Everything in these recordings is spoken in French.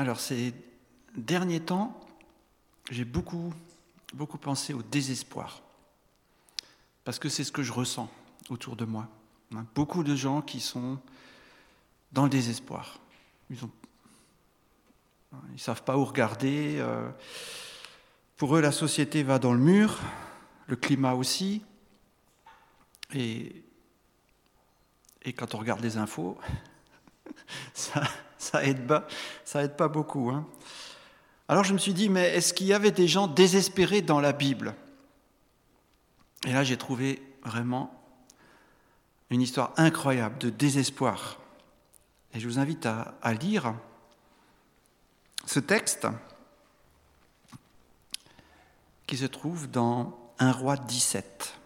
Alors ces derniers temps, j'ai beaucoup, beaucoup pensé au désespoir, parce que c'est ce que je ressens autour de moi. Beaucoup de gens qui sont dans le désespoir. Ils ne savent pas où regarder. Euh, pour eux, la société va dans le mur, le climat aussi. Et, et quand on regarde les infos, ça, ça aide pas, ça aide pas beaucoup. Hein. Alors je me suis dit, mais est-ce qu'il y avait des gens désespérés dans la Bible? Et là, j'ai trouvé vraiment une histoire incroyable de désespoir. Et je vous invite à, lire ce texte qui se trouve dans 1 roi 17.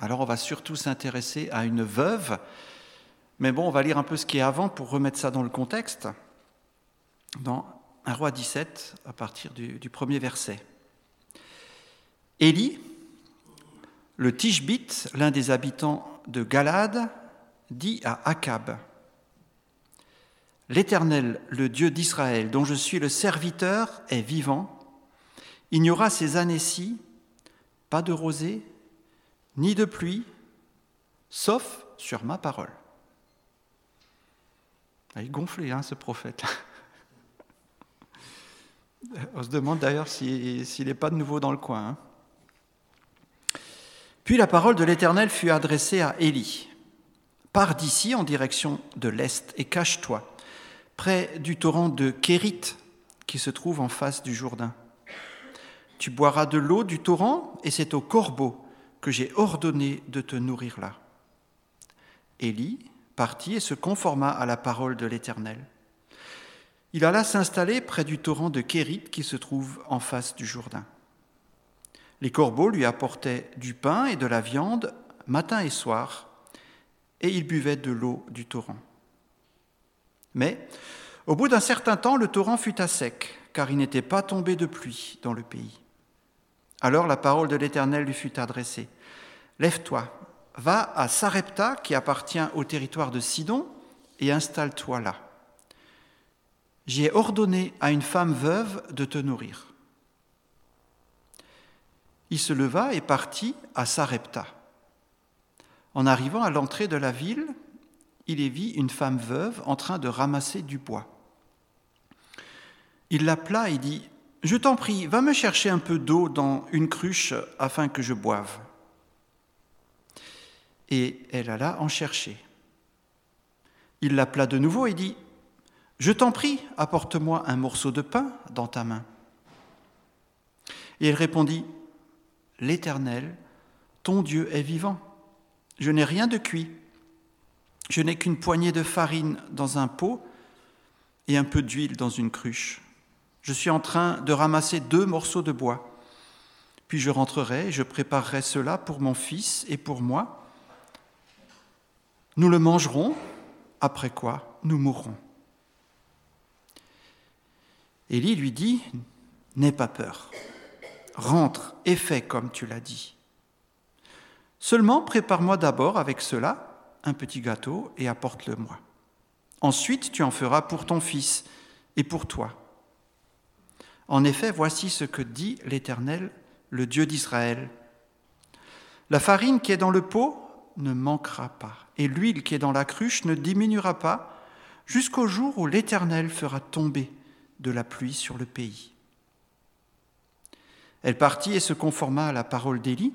Alors on va surtout s'intéresser à une veuve mais bon, on va lire un peu ce qui est avant pour remettre ça dans le contexte. Dans 1 roi 17, à partir du, premier verset. Élie, le Tishbite, l'un des habitants de Galade, dit à Akab L'Éternel, le Dieu d'Israël, dont je suis le serviteur, est vivant. Il n'y aura ces années-ci pas de rosée, ni de pluie, sauf sur ma parole. Il est gonflé, hein, ce prophète. On se demande d'ailleurs s'il n'est pas de nouveau dans le coin. Hein. Puis la parole de l'Éternel fut adressée à Élie. Pars d'ici en direction de l'Est et cache-toi, près du torrent de Kérit qui se trouve en face du Jourdain. Tu boiras de l'eau du torrent et c'est au corbeau que j'ai ordonné de te nourrir là. Élie partit et se conforma à la parole de l'Éternel. Il alla s'installer près du torrent de Kérit qui se trouve en face du Jourdain. Les corbeaux lui apportaient du pain et de la viande matin et soir, et il buvait de l'eau du torrent. Mais au bout d'un certain temps, le torrent fut à sec, car il n'était pas tombé de pluie dans le pays. Alors la parole de l'Éternel lui fut adressée. Lève-toi, va à Sarepta, qui appartient au territoire de Sidon, et installe-toi là. J'y ai ordonné à une femme veuve de te nourrir. Il se leva et partit à Sarepta. En arrivant à l'entrée de la ville, il y vit une femme veuve en train de ramasser du bois. Il l'appela et dit Je t'en prie, va me chercher un peu d'eau dans une cruche afin que je boive et elle alla en chercher. Il l'appela de nouveau et dit, Je t'en prie, apporte-moi un morceau de pain dans ta main. Et elle répondit, L'Éternel, ton Dieu est vivant. Je n'ai rien de cuit. Je n'ai qu'une poignée de farine dans un pot et un peu d'huile dans une cruche. Je suis en train de ramasser deux morceaux de bois. Puis je rentrerai et je préparerai cela pour mon fils et pour moi nous le mangerons, après quoi nous mourrons. Élie lui dit, N'aie pas peur, rentre et fais comme tu l'as dit. Seulement prépare-moi d'abord avec cela un petit gâteau et apporte-le-moi. Ensuite tu en feras pour ton fils et pour toi. En effet, voici ce que dit l'Éternel, le Dieu d'Israël. La farine qui est dans le pot ne manquera pas, et l'huile qui est dans la cruche ne diminuera pas, jusqu'au jour où l'Éternel fera tomber de la pluie sur le pays. Elle partit et se conforma à la parole d'Élie,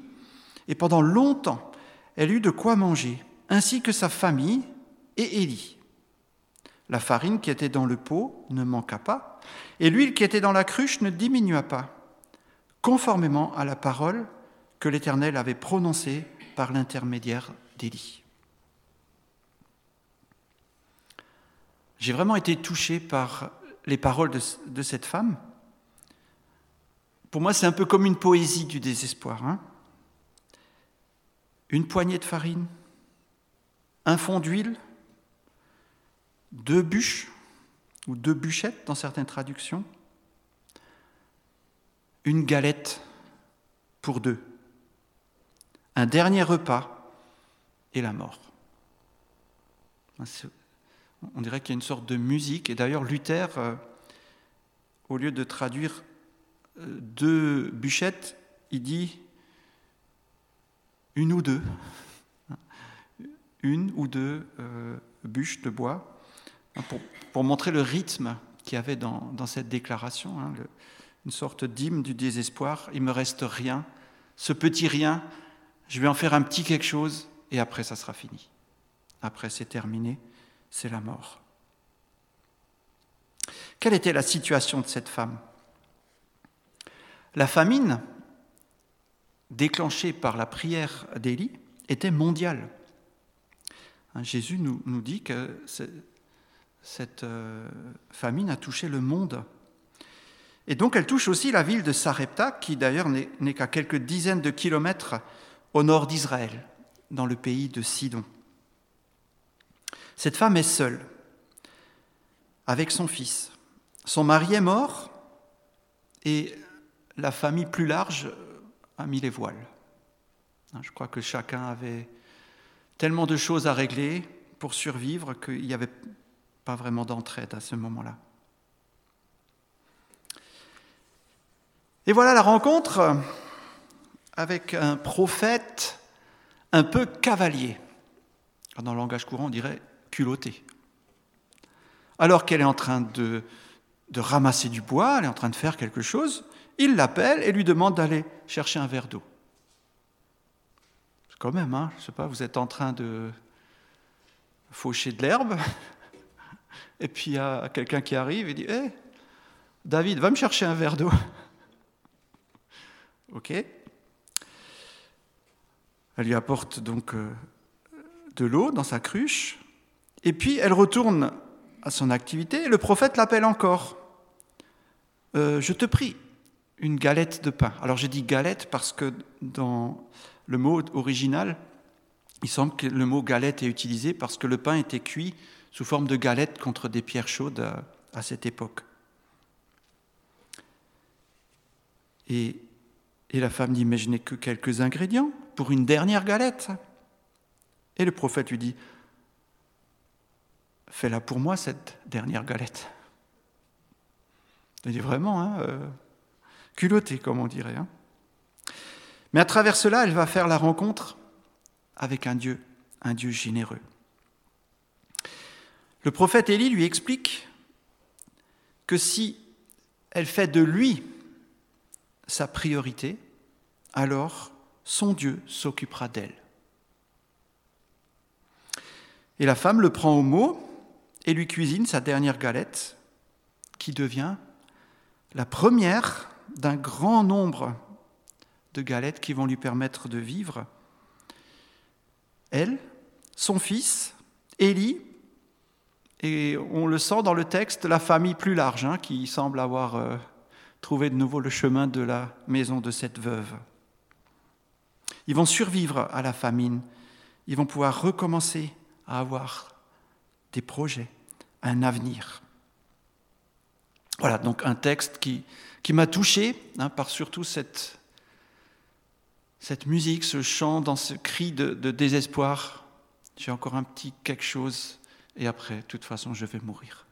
et pendant longtemps elle eut de quoi manger, ainsi que sa famille et Élie. La farine qui était dans le pot ne manqua pas, et l'huile qui était dans la cruche ne diminua pas, conformément à la parole que l'Éternel avait prononcée par l'intermédiaire d'Élie. J'ai vraiment été touché par les paroles de, cette femme. Pour moi, c'est un peu comme une poésie du désespoir. Hein. une poignée de farine, un fond d'huile, deux bûches ou deux bûchettes dans certaines traductions, une galette pour deux un dernier repas et la mort. On dirait qu'il y a une sorte de musique, et d'ailleurs Luther euh, au lieu de traduire euh, deux bûchettes, il dit une ou deux, une ou deux euh, bûches de bois, hein, pour, montrer le rythme qu'il y avait dans, cette déclaration, hein, une sorte d'hymne du désespoir. Il me reste rien, ce petit rien, je vais en faire un petit quelque chose, et après ça sera fini. Après c'est terminé, c'est la mort. Quelle était la situation de cette femme? La famine, déclenchée par la prière d'Élie, était mondiale. Hein, Jésus nous, dit que cette euh, famine a touché le monde. Et donc elle touche aussi la ville de Sarepta, qui d'ailleurs n'est qu'à quelques dizaines de kilomètres au nord d'Israël, dans le pays de Sidon. Cette femme est seule, avec son fils. Son mari est mort et la famille plus large a mis les voiles. Je crois que chacun avait tellement de choses à régler pour survivre qu'il n'y avait pas vraiment d'entraide à ce moment-là. Et voilà la rencontre avec un prophète un peu cavalier. Dans le langage courant, on dirait Alors qu'elle est en train de, ramasser du bois, elle est en train de faire quelque chose, il l'appelle et lui demande d'aller chercher un verre d'eau. Quand même, hein, je sais pas, vous êtes en train de faucher de l'herbe, et puis il y a quelqu'un qui arrive et dit Hé, David, va me chercher un verre d'eau. ok Elle lui apporte donc euh, de l'eau dans sa cruche, et puis elle retourne à son activité, et le prophète l'appelle encore. Euh, je te prie, une galette de pain. Alors j'ai dit galette parce que dans le mot original, il semble que le mot galette est utilisé parce que le pain était cuit sous forme de galette contre des pierres chaudes à, cette époque. Et, et la femme dit, mais je n'ai que quelques ingrédients pour une dernière galette. Et le prophète lui dit, fais-la pour moi, cette dernière galette. Dit vraiment, hein, euh, culotté, comme on dirait. Hein. Mais à travers cela, elle va faire la rencontre avec un Dieu, un Dieu généreux. Le prophète Élie lui explique que si elle fait de lui sa priorité, alors son Dieu s'occupera d'elle. Et la femme le prend au mot et lui cuisine sa dernière galette, qui devient la première d'un grand nombre de galettes qui vont lui permettre de vivre. Elle, son fils, Élie, et on le sent dans le texte, la famille plus large, hein, qui semble avoir euh, trouvé de nouveau le chemin de la maison de cette veuve. Ils vont survivre à la famine, ils vont pouvoir recommencer à avoir des projets, un avenir. Voilà, donc un texte qui, qui m'a touché hein, par surtout cette, cette musique, ce chant, dans ce cri de, désespoir, j'ai encore un petit quelque chose, et après, de toute façon, je vais mourir.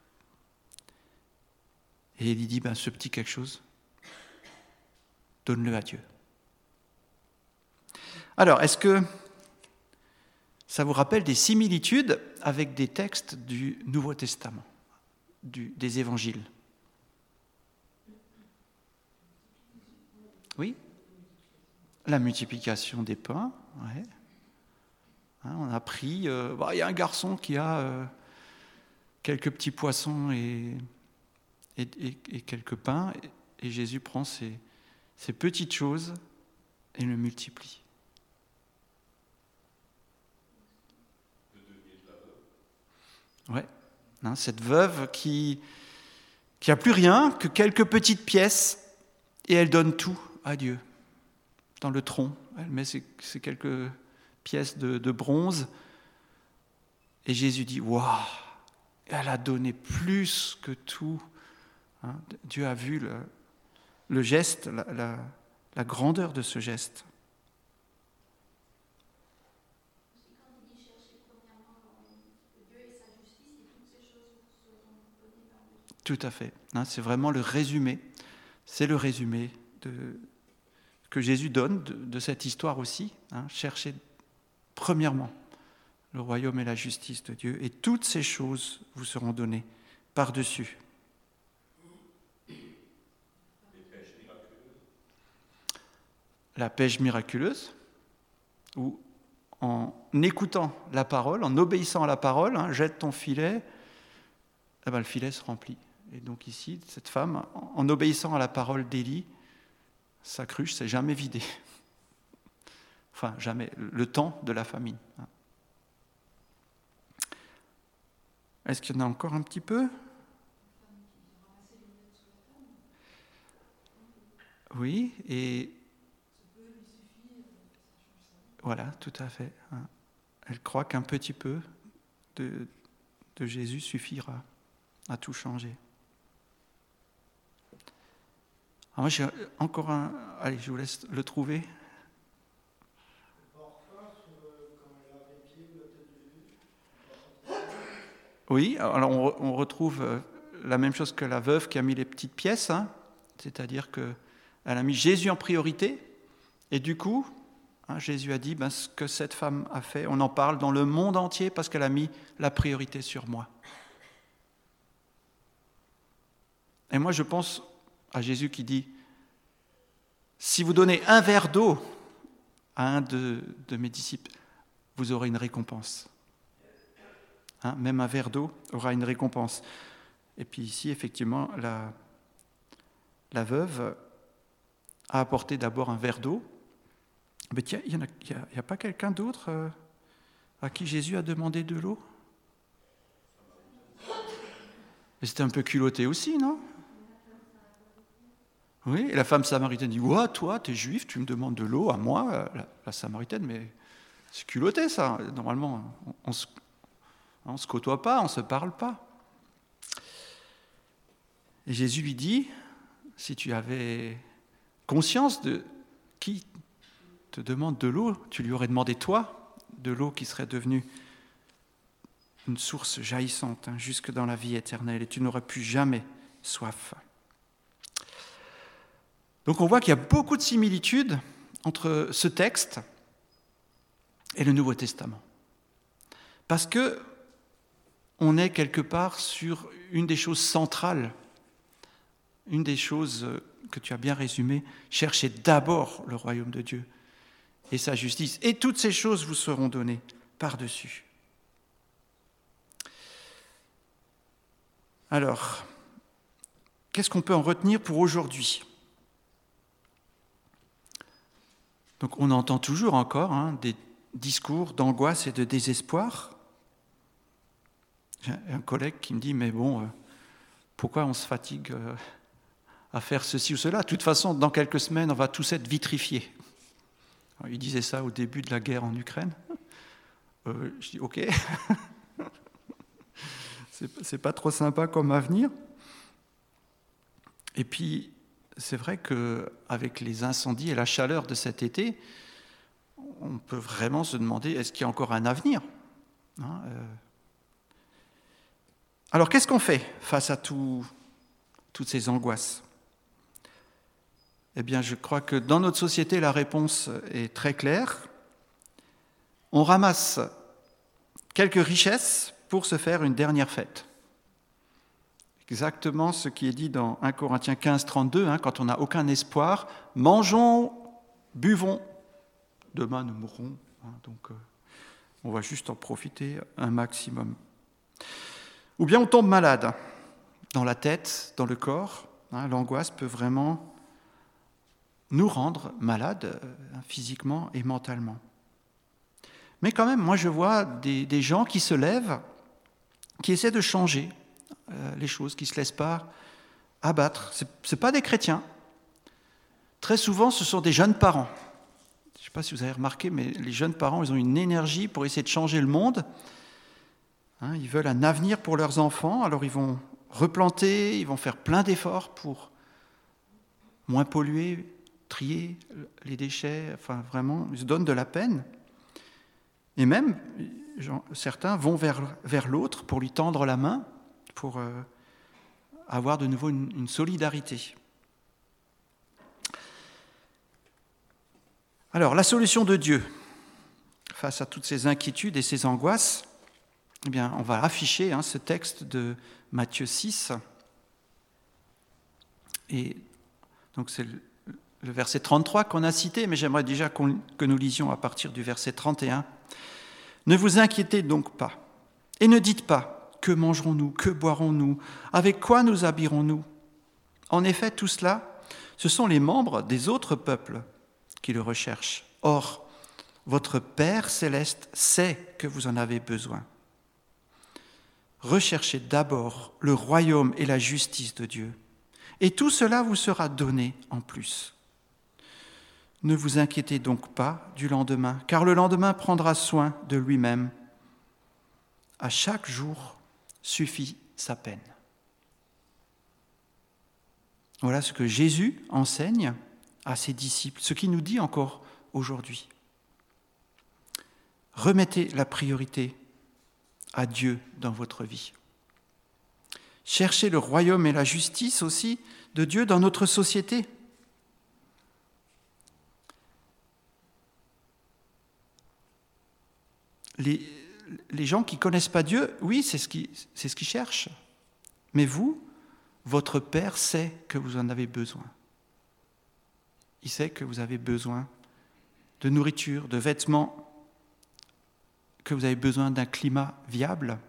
Et il dit, ben, ce petit quelque chose, donne-le à Dieu. Alors, est-ce que ça vous rappelle des similitudes avec des textes du Nouveau Testament, des évangiles? Oui? La multiplication des pains, ouais. Hein, on a pris. Euh, bah, il y a un garçon qui a euh, quelques petits poissons et, et, quelques pains, et, Jésus prend ces, petites choses et le multiplie. Ouais, hein, cette veuve qui qui a plus rien que quelques petites pièces et elle donne tout à Dieu dans le tronc. Elle met ces, quelques pièces de, bronze. Et Jésus dit Waouh, elle a donné plus que tout. Hein. Dieu a vu le, geste, la grandeur de ce geste. Tout à fait. Hein, c'est vraiment le résumé. C'est le résumé de, que Jésus donne de, cette histoire aussi. Hein, cherchez premièrement le royaume et la justice de Dieu, et toutes ces choses vous seront données par-dessus. La pêche miraculeuse, où en écoutant la parole, en obéissant à la parole, hein, jette ton filet, eh ben, le filet se remplit. Et donc ici, cette femme, en obéissant à la parole d'Élie, sa cruche s'est jamais vidée. Enfin, jamais, le temps de la famine. Est-ce qu'il y en a encore un petit peu? Oui, et voilà, tout à fait. Hein. Elle croit qu'un petit peu de Jésus suffira à tout changer. Alors moi, j'ai encore un. Allez, je vous laisse le trouver. Oui, alors on, retrouve euh, la même chose que la veuve qui a mis les petites pièces, hein. c'est-à-dire qu'elle a mis Jésus en priorité, et du coup, hein, Jésus a dit ben, ce que cette femme a fait, on en parle dans le monde entier parce qu'elle a mis la priorité sur moi. Et moi, je pense à Jésus qui dit, si vous donnez un verre d'eau à un de mes disciples, vous aurez une récompense. Hein, même un verre d'eau aura une récompense. Et puis ici, effectivement, la, veuve a apporté d'abord un verre d'eau. Mais tiens, il n'y a, a, pas quelqu'un d'autre euh, à qui Jésus a demandé de l'eau? C'était un peu culotté aussi, non? Oui, et la femme samaritaine dit Ouais, toi, tu es juif, tu me demandes de l'eau à moi, la, la samaritaine, mais c'est culotté ça. Normalement, on ne se côtoie pas, on ne se parle pas. Et Jésus lui dit, si tu avais conscience de qui te demande de l'eau, tu lui aurais demandé toi de l'eau qui serait devenue une source jaillissante hein, jusque dans la vie éternelle, et tu n'aurais plus jamais soif. Donc on voit qu'il y a beaucoup de similitudes entre ce texte et le Nouveau Testament. Parce que on est quelque part sur une des choses centrales, une des choses que tu as bien résumées, cherchez d'abord le royaume de Dieu et sa justice, et toutes ces choses vous seront données par-dessus. Alors, qu'est-ce qu'on peut en retenir pour aujourd'hui? Donc on entend toujours encore hein, des discours d'angoisse et de désespoir. J'ai un collègue qui me dit, mais bon, euh, pourquoi on se fatigue euh, à faire ceci ou cela? De toute façon, dans quelques semaines, on va tous être vitrifiés. il disait ça au début de la guerre en Ukraine. Euh, je dis, ok, c'est pas trop sympa comme avenir. Et puis, c'est vrai qu'avec les incendies et la chaleur de cet été, on peut vraiment se demander est-ce qu'il y a encore un avenir hein, alors qu'est-ce qu'on fait face à toutes ces angoisses? Eh bien, je crois que dans notre société, la réponse est très claire. On ramasse quelques richesses pour se faire une dernière fête. Exactement ce qui est dit dans 1 Corinthiens 15, 32, hein, quand on n'a aucun espoir, mangeons, buvons, demain nous mourrons. Hein, donc euh, on va juste en profiter un maximum. Ou bien on tombe malade dans la tête, dans le corps. Hein, l'angoisse peut vraiment nous rendre malades euh, physiquement et mentalement. Mais quand même, moi je vois des, gens qui se lèvent, qui essaient de changer les choses, qui se laissent pas abattre. Ce ne pas des chrétiens. Très souvent, ce sont des jeunes parents. Je ne sais pas si vous avez remarqué, mais les jeunes parents, ils ont une énergie pour essayer de changer le monde. Hein, ils veulent un avenir pour leurs enfants, alors ils vont replanter, ils vont faire plein d'efforts pour moins polluer, trier les déchets, enfin vraiment, ils se donnent de la peine. Et même, certains vont vers l'autre pour lui tendre la main, pour euh, avoir de nouveau une, solidarité. Alors, la solution de Dieu face à toutes ces inquiétudes et ces angoisses, eh bien, on va afficher hein, ce texte de Matthieu 6. Et donc, c'est le, verset 33 qu'on a cité, mais j'aimerais déjà que nous lisions à partir du verset 31. Ne vous inquiétez donc pas, et ne dites pas que mangerons-nous Que boirons-nous Avec quoi nous habillerons-nous? En effet, tout cela, ce sont les membres des autres peuples qui le recherchent. Or, votre Père céleste sait que vous en avez besoin. Recherchez d'abord le royaume et la justice de Dieu, et tout cela vous sera donné en plus. Ne vous inquiétez donc pas du lendemain, car le lendemain prendra soin de lui-même. À chaque jour suffit sa peine. Voilà ce que Jésus enseigne à ses disciples, ce qu'il nous dit encore aujourd'hui. Remettez la priorité à Dieu dans votre vie. Cherchez le royaume et la justice aussi de Dieu dans notre société. Les gens qui ne connaissent pas Dieu, oui, c'est ce qu'ils ce cherchent. Mais vous, votre Père sait que vous en avez besoin. Il sait que vous avez besoin de nourriture, de vêtements, que vous avez besoin d'un climat viable.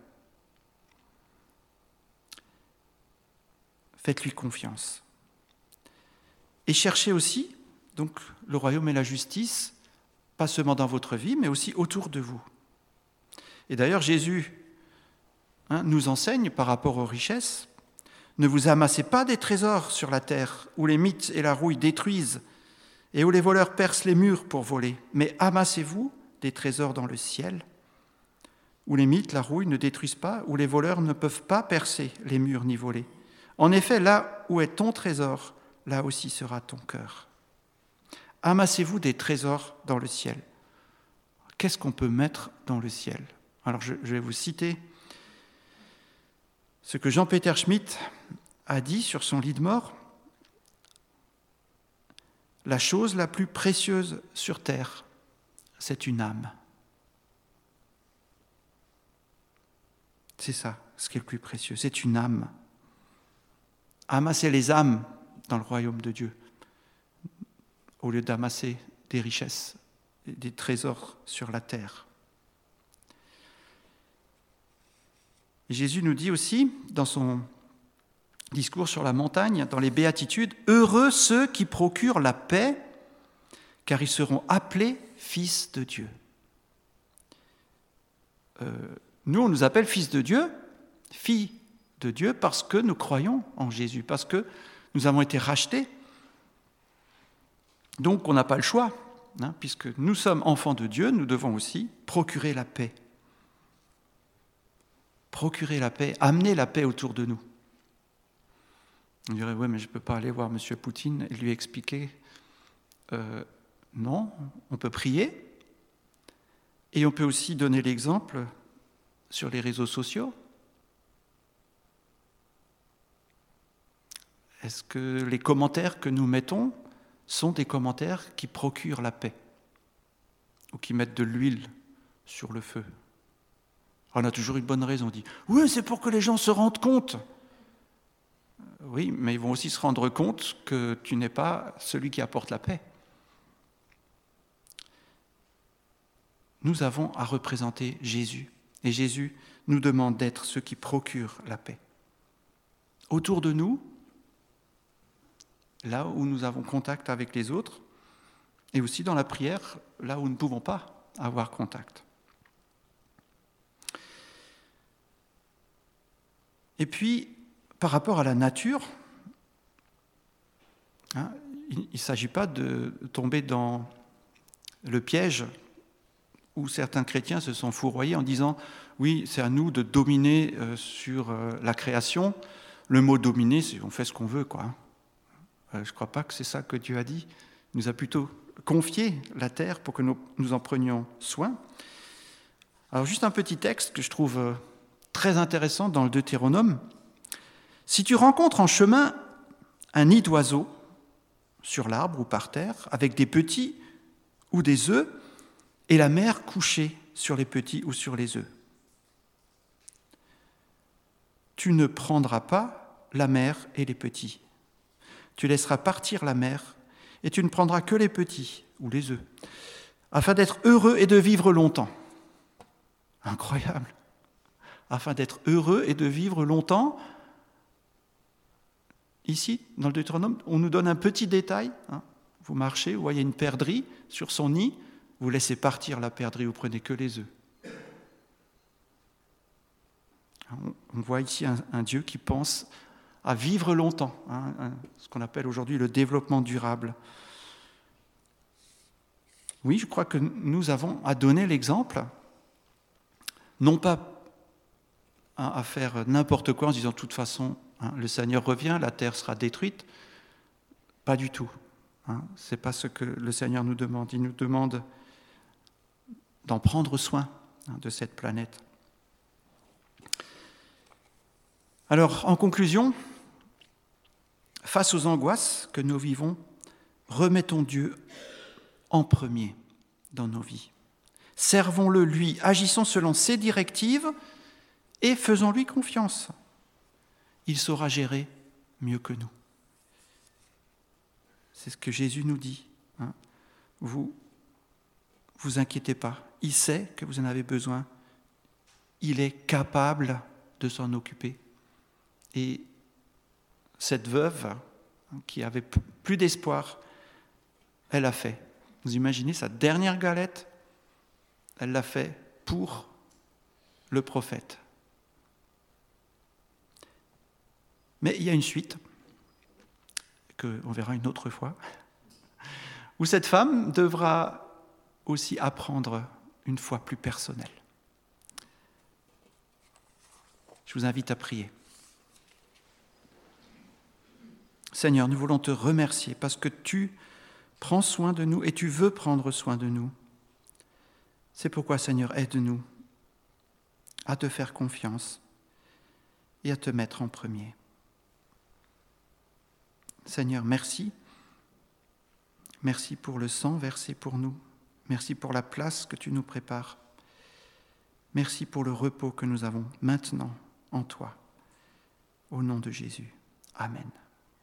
Faites-lui confiance. Et cherchez aussi donc le royaume et la justice, pas seulement dans votre vie, mais aussi autour de vous. Et d'ailleurs, Jésus hein, nous enseigne par rapport aux richesses, ne vous amassez pas des trésors sur la terre, où les mythes et la rouille détruisent, et où les voleurs percent les murs pour voler, mais amassez-vous des trésors dans le ciel, où les mythes, la rouille ne détruisent pas, où les voleurs ne peuvent pas percer les murs ni voler. En effet, là où est ton trésor, là aussi sera ton cœur. Amassez-vous des trésors dans le ciel. Qu'est-ce qu'on peut mettre dans le ciel? Alors je, vais vous citer ce que Jean-Peter Schmitt a dit sur son lit de mort. La chose la plus précieuse sur terre, c'est une âme. C'est ça, ce qui est le plus précieux, c'est une âme. Amasser les âmes dans le royaume de Dieu, au lieu d'amasser des richesses, des trésors sur la terre. Jésus nous dit aussi, dans son discours sur la montagne, dans les béatitudes, Heureux ceux qui procurent la paix, car ils seront appelés fils de Dieu. Euh, nous, on nous appelle fils de Dieu, filles de Dieu, parce que nous croyons en Jésus, parce que nous avons été rachetés. Donc on n'a pas le choix, hein, puisque nous sommes enfants de Dieu, nous devons aussi procurer la paix procurer la paix, amener la paix autour de nous. On dirait, oui, mais je ne peux pas aller voir M. Poutine et lui expliquer. Euh, non, on peut prier. Et on peut aussi donner l'exemple sur les réseaux sociaux. Est-ce que les commentaires que nous mettons sont des commentaires qui procurent la paix ou qui mettent de l'huile sur le feu? On a toujours une bonne raison. On dit Oui, c'est pour que les gens se rendent compte. Oui, mais ils vont aussi se rendre compte que tu n'es pas celui qui apporte la paix. Nous avons à représenter Jésus. Et Jésus nous demande d'être ceux qui procurent la paix. Autour de nous, là où nous avons contact avec les autres, et aussi dans la prière, là où nous ne pouvons pas avoir contact. Et puis, par rapport à la nature, hein, il ne s'agit pas de tomber dans le piège où certains chrétiens se sont fourroyés en disant oui, c'est à nous de dominer euh, sur euh, la création. Le mot dominer, c'est on fait ce qu'on veut, quoi. Euh, je ne crois pas que c'est ça que Dieu a dit. Il nous a plutôt confié la terre pour que nous, nous en prenions soin. Alors juste un petit texte que je trouve très intéressant dans le Deutéronome. Si tu rencontres en chemin un nid d'oiseau, sur l'arbre ou par terre, avec des petits ou des œufs, et la mère couchée sur les petits ou sur les œufs, tu ne prendras pas la mère et les petits. Tu laisseras partir la mère et tu ne prendras que les petits ou les œufs, afin d'être heureux et de vivre longtemps. Incroyable. Afin d'être heureux et de vivre longtemps, ici, dans le Deutéronome, on nous donne un petit détail. Hein. Vous marchez, vous voyez une perdrix sur son nid, vous laissez partir la perdrix, vous prenez que les œufs. On voit ici un, Dieu qui pense à vivre longtemps, hein, ce qu'on appelle aujourd'hui le développement durable. Oui, je crois que nous avons à donner l'exemple, non pas à faire n'importe quoi en disant de toute façon, hein, le Seigneur revient, la terre sera détruite. Pas du tout. Hein, Ce n'est pas ce que le Seigneur nous demande. Il nous demande d'en prendre soin hein, de cette planète. Alors, en conclusion, face aux angoisses que nous vivons, remettons Dieu en premier dans nos vies. Servons-le, lui, agissons selon ses directives et faisons-lui confiance. Il saura gérer mieux que nous. C'est ce que Jésus nous dit. Hein. Vous, vous inquiétez pas. Il sait que vous en avez besoin. Il est capable de s'en occuper. Et cette veuve, hein, qui avait plus d'espoir, elle a fait. Vous imaginez sa dernière galette, elle l'a fait pour le prophète. Mais il y a une suite, qu'on verra une autre fois, où cette femme devra aussi apprendre une foi plus personnelle. Je vous invite à prier. Seigneur, nous voulons te remercier parce que tu Prends soin de nous et tu veux prendre soin de nous. C'est pourquoi, Seigneur, aide-nous à te faire confiance et à te mettre en premier. Seigneur, merci. Merci pour le sang versé pour nous. Merci pour la place que tu nous prépares. Merci pour le repos que nous avons maintenant en toi. Au nom de Jésus. Amen.